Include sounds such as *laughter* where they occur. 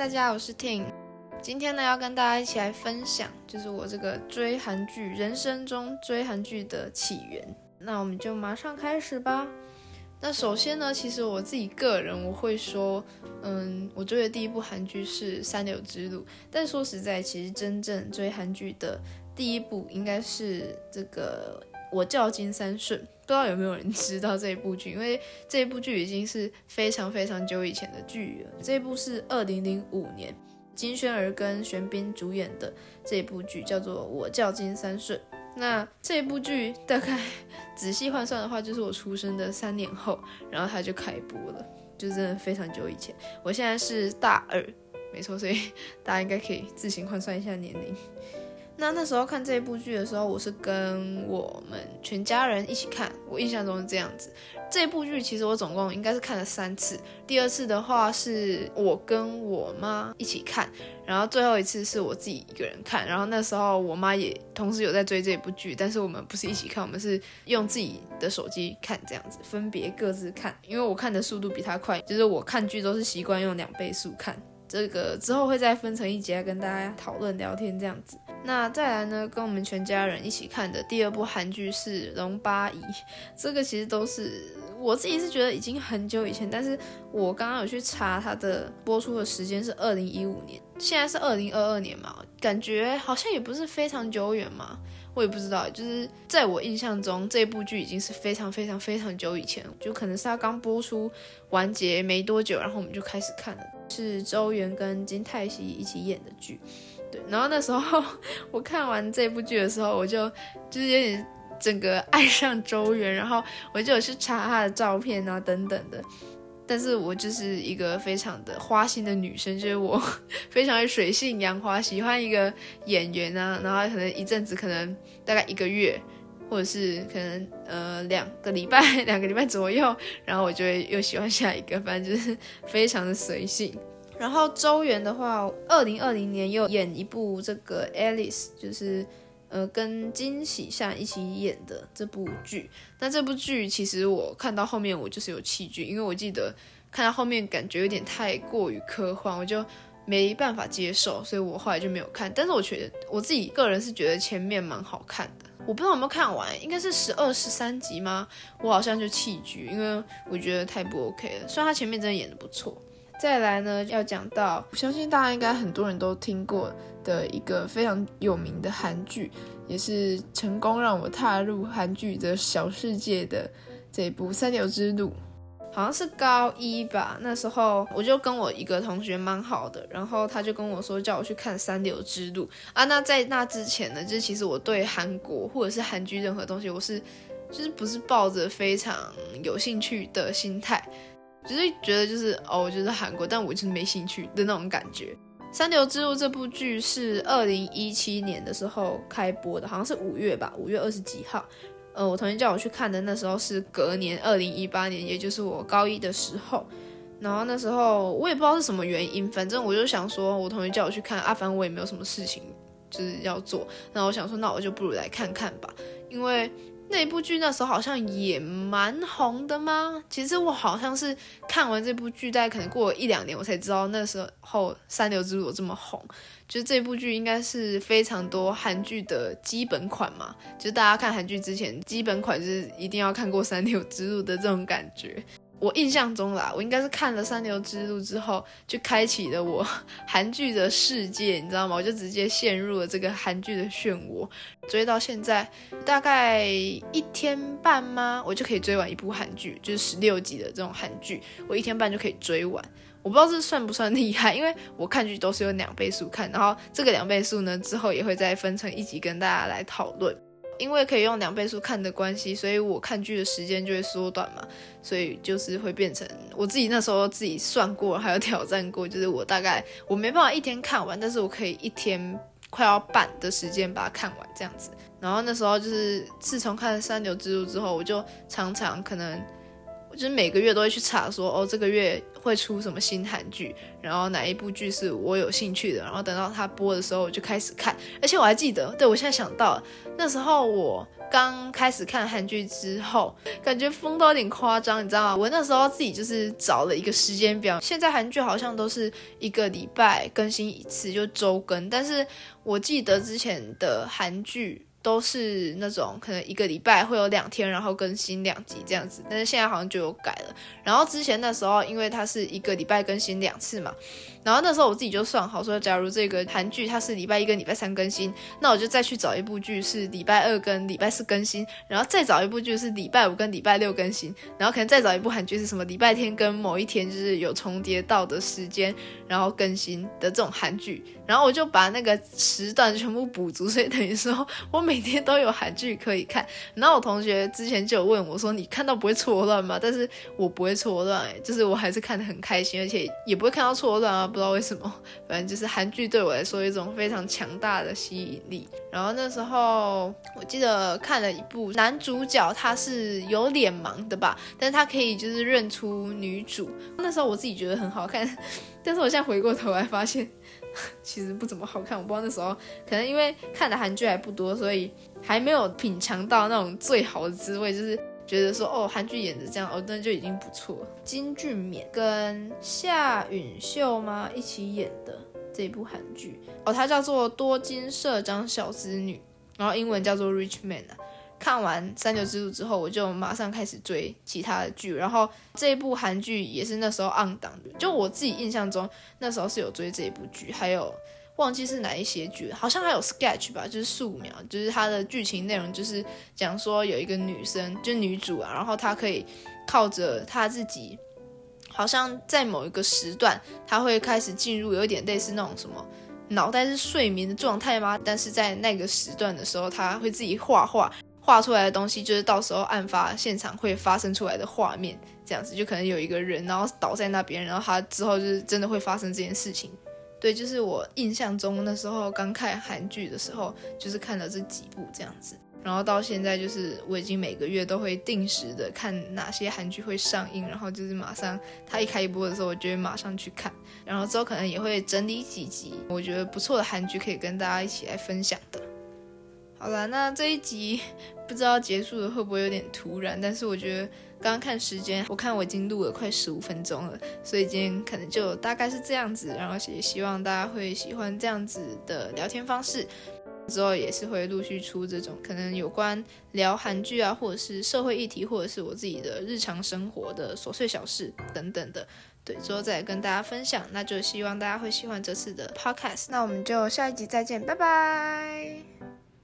大家，我是 Ting。今天呢，要跟大家一起来分享，就是我这个追韩剧人生中追韩剧的起源。那我们就马上开始吧。那首先呢，其实我自己个人我会说，嗯，我追的第一部韩剧是《三流之路》，但说实在，其实真正追韩剧的第一部应该是这个《我叫金三顺》。不知道有没有人知道这一部剧？因为这一部剧已经是非常非常久以前的剧了。这一部是二零零五年金宣儿跟玄彬主演的这一部剧，叫做《我叫金三顺》。那这部剧大概仔细换算的话，就是我出生的三年后，然后它就开播了，就真的非常久以前。我现在是大二，没错，所以大家应该可以自行换算一下年龄。那那时候看这部剧的时候，我是跟我们全家人一起看，我印象中是这样子。这部剧其实我总共应该是看了三次，第二次的话是我跟我妈一起看，然后最后一次是我自己一个人看。然后那时候我妈也同时有在追这部剧，但是我们不是一起看，我们是用自己的手机看，这样子分别各自看。因为我看的速度比她快，就是我看剧都是习惯用两倍速看。这个之后会再分成一节跟大家讨论聊天这样子。那再来呢，跟我们全家人一起看的第二部韩剧是《龙八一》，这个其实都是我自己是觉得已经很久以前，但是我刚刚有去查它的播出的时间是二零一五年，现在是二零二二年嘛，感觉好像也不是非常久远嘛。我也不知道，就是在我印象中，这部剧已经是非常非常非常久以前，就可能是它刚播出完结没多久，然后我们就开始看了，是周元跟金泰熙一起演的剧，对。然后那时候我看完这部剧的时候，我就就是有点整个爱上周元，然后我就有去查他的照片啊等等的。但是我就是一个非常的花心的女生，就是我 *laughs* 非常的水性杨花，喜欢一个演员啊，然后可能一阵子，可能大概一个月，或者是可能呃两个礼拜，*laughs* 两个礼拜左右，然后我就会又喜欢下一个，反正就是非常的随性。然后周元的话，二零二零年又演一部这个 Alice，就是。呃，跟金喜善一起演的这部剧，那这部剧其实我看到后面我就是有弃剧，因为我记得看到后面感觉有点太过于科幻，我就没办法接受，所以我后来就没有看。但是我觉得我自己个人是觉得前面蛮好看的，我不知道有没有看完，应该是十二十三集吗？我好像就弃剧，因为我觉得太不 OK 了。虽然他前面真的演的不错。再来呢，要讲到，我相信大家应该很多人都听过的一个非常有名的韩剧，也是成功让我踏入韩剧的小世界的这部《三流之路》。好像是高一吧，那时候我就跟我一个同学蛮好的，然后他就跟我说叫我去看《三流之路》啊。那在那之前呢，就是其实我对韩国或者是韩剧任何东西，我是就是不是抱着非常有兴趣的心态。只是觉得就是哦，我就是韩国，但我就是没兴趣的那种感觉。《三流之路》这部剧是二零一七年的时候开播的，好像是五月吧，五月二十几号。呃，我同学叫我去看的，那时候是隔年二零一八年，也就是我高一的时候。然后那时候我也不知道是什么原因，反正我就想说，我同学叫我去看，阿凡我也没有什么事情就是要做，然后我想说，那我就不如来看看吧，因为。那部剧那时候好像也蛮红的吗？其实我好像是看完这部剧，大概可能过了一两年，我才知道那时候《三流之路》这么红。就是这部剧应该是非常多韩剧的基本款嘛，就是大家看韩剧之前，基本款就是一定要看过《三流之路》的这种感觉。我印象中啦，我应该是看了《三流之路》之后，就开启了我 *laughs* 韩剧的世界，你知道吗？我就直接陷入了这个韩剧的漩涡，追到现在大概一天半吗？我就可以追完一部韩剧，就是十六集的这种韩剧，我一天半就可以追完。我不知道这算不算厉害，因为我看剧都是用两倍速看，然后这个两倍速呢，之后也会再分成一集跟大家来讨论。因为可以用两倍速看的关系，所以我看剧的时间就会缩短嘛，所以就是会变成我自己那时候自己算过，还有挑战过，就是我大概我没办法一天看完，但是我可以一天快要半的时间把它看完这样子。然后那时候就是自从看了《三流之路》之后，我就常常可能就是每个月都会去查说，哦，这个月会出什么新韩剧，然后哪一部剧是我有兴趣的，然后等到它播的时候我就开始看。而且我还记得，对我现在想到那时候我刚开始看韩剧之后，感觉疯到有点夸张，你知道吗？我那时候自己就是找了一个时间表，现在韩剧好像都是一个礼拜更新一次，就周更，但是我记得之前的韩剧。都是那种可能一个礼拜会有两天，然后更新两集这样子，但是现在好像就有改了。然后之前那时候，因为它是一个礼拜更新两次嘛。然后那时候我自己就算好说，假如这个韩剧它是礼拜一跟礼拜三更新，那我就再去找一部剧是礼拜二跟礼拜四更新，然后再找一部剧是礼拜五跟礼拜六更新，然后可能再找一部韩剧是什么礼拜天跟某一天就是有重叠到的时间，然后更新的这种韩剧，然后我就把那个时段全部补足，所以等于说我每每天都有韩剧可以看。*laughs* 然后我同学之前就有问我说：“你看到不会错乱吗？”但是我不会错乱，就是我还是看得很开心，而且也不会看到错乱啊。不知道为什么，*laughs* 反正就是韩剧对我来说一种非常强大的吸引力。然后那时候我记得看了一部男主角他是有脸盲的吧，但是他可以就是认出女主。那时候我自己觉得很好看，*laughs* 但是我现在回过头来发现 *laughs* 其实不怎么好看。我不知道那时候可能因为看的韩剧还不多，所以还没有品尝到那种最好的滋味，就是。觉得说哦，韩剧演的这样哦，那就已经不错。金俊勉跟夏允秀吗一起演的这部韩剧哦，它叫做《多金社长小子女》，然后英文叫做《Rich Man》啊。看完《三九之路》之后，我就马上开始追其他的剧，然后这一部韩剧也是那时候 on 档的，就我自己印象中那时候是有追这一部剧，还有。忘记是哪一些剧，好像还有 sketch 吧，就是素描，就是它的剧情内容就是讲说有一个女生，就女主啊，然后她可以靠着她自己，好像在某一个时段，她会开始进入有点类似那种什么脑袋是睡眠的状态吗？但是在那个时段的时候，她会自己画画，画出来的东西就是到时候案发现场会发生出来的画面，这样子就可能有一个人，然后倒在那边，然后他之后就是真的会发生这件事情。对，就是我印象中那时候刚看韩剧的时候，就是看了这几部这样子，然后到现在就是我已经每个月都会定时的看哪些韩剧会上映，然后就是马上它一开播的时候，我就会马上去看，然后之后可能也会整理几集我觉得不错的韩剧可以跟大家一起来分享的。好了，那这一集 *laughs* 不知道结束的会不会有点突然，但是我觉得。刚刚看时间，我看我已经录了快十五分钟了，所以今天可能就大概是这样子，然后也希望大家会喜欢这样子的聊天方式。之后也是会陆续出这种可能有关聊韩剧啊，或者是社会议题，或者是我自己的日常生活的琐碎小事等等的。对，之后再跟大家分享。那就希望大家会喜欢这次的 podcast。那我们就下一集再见，拜拜。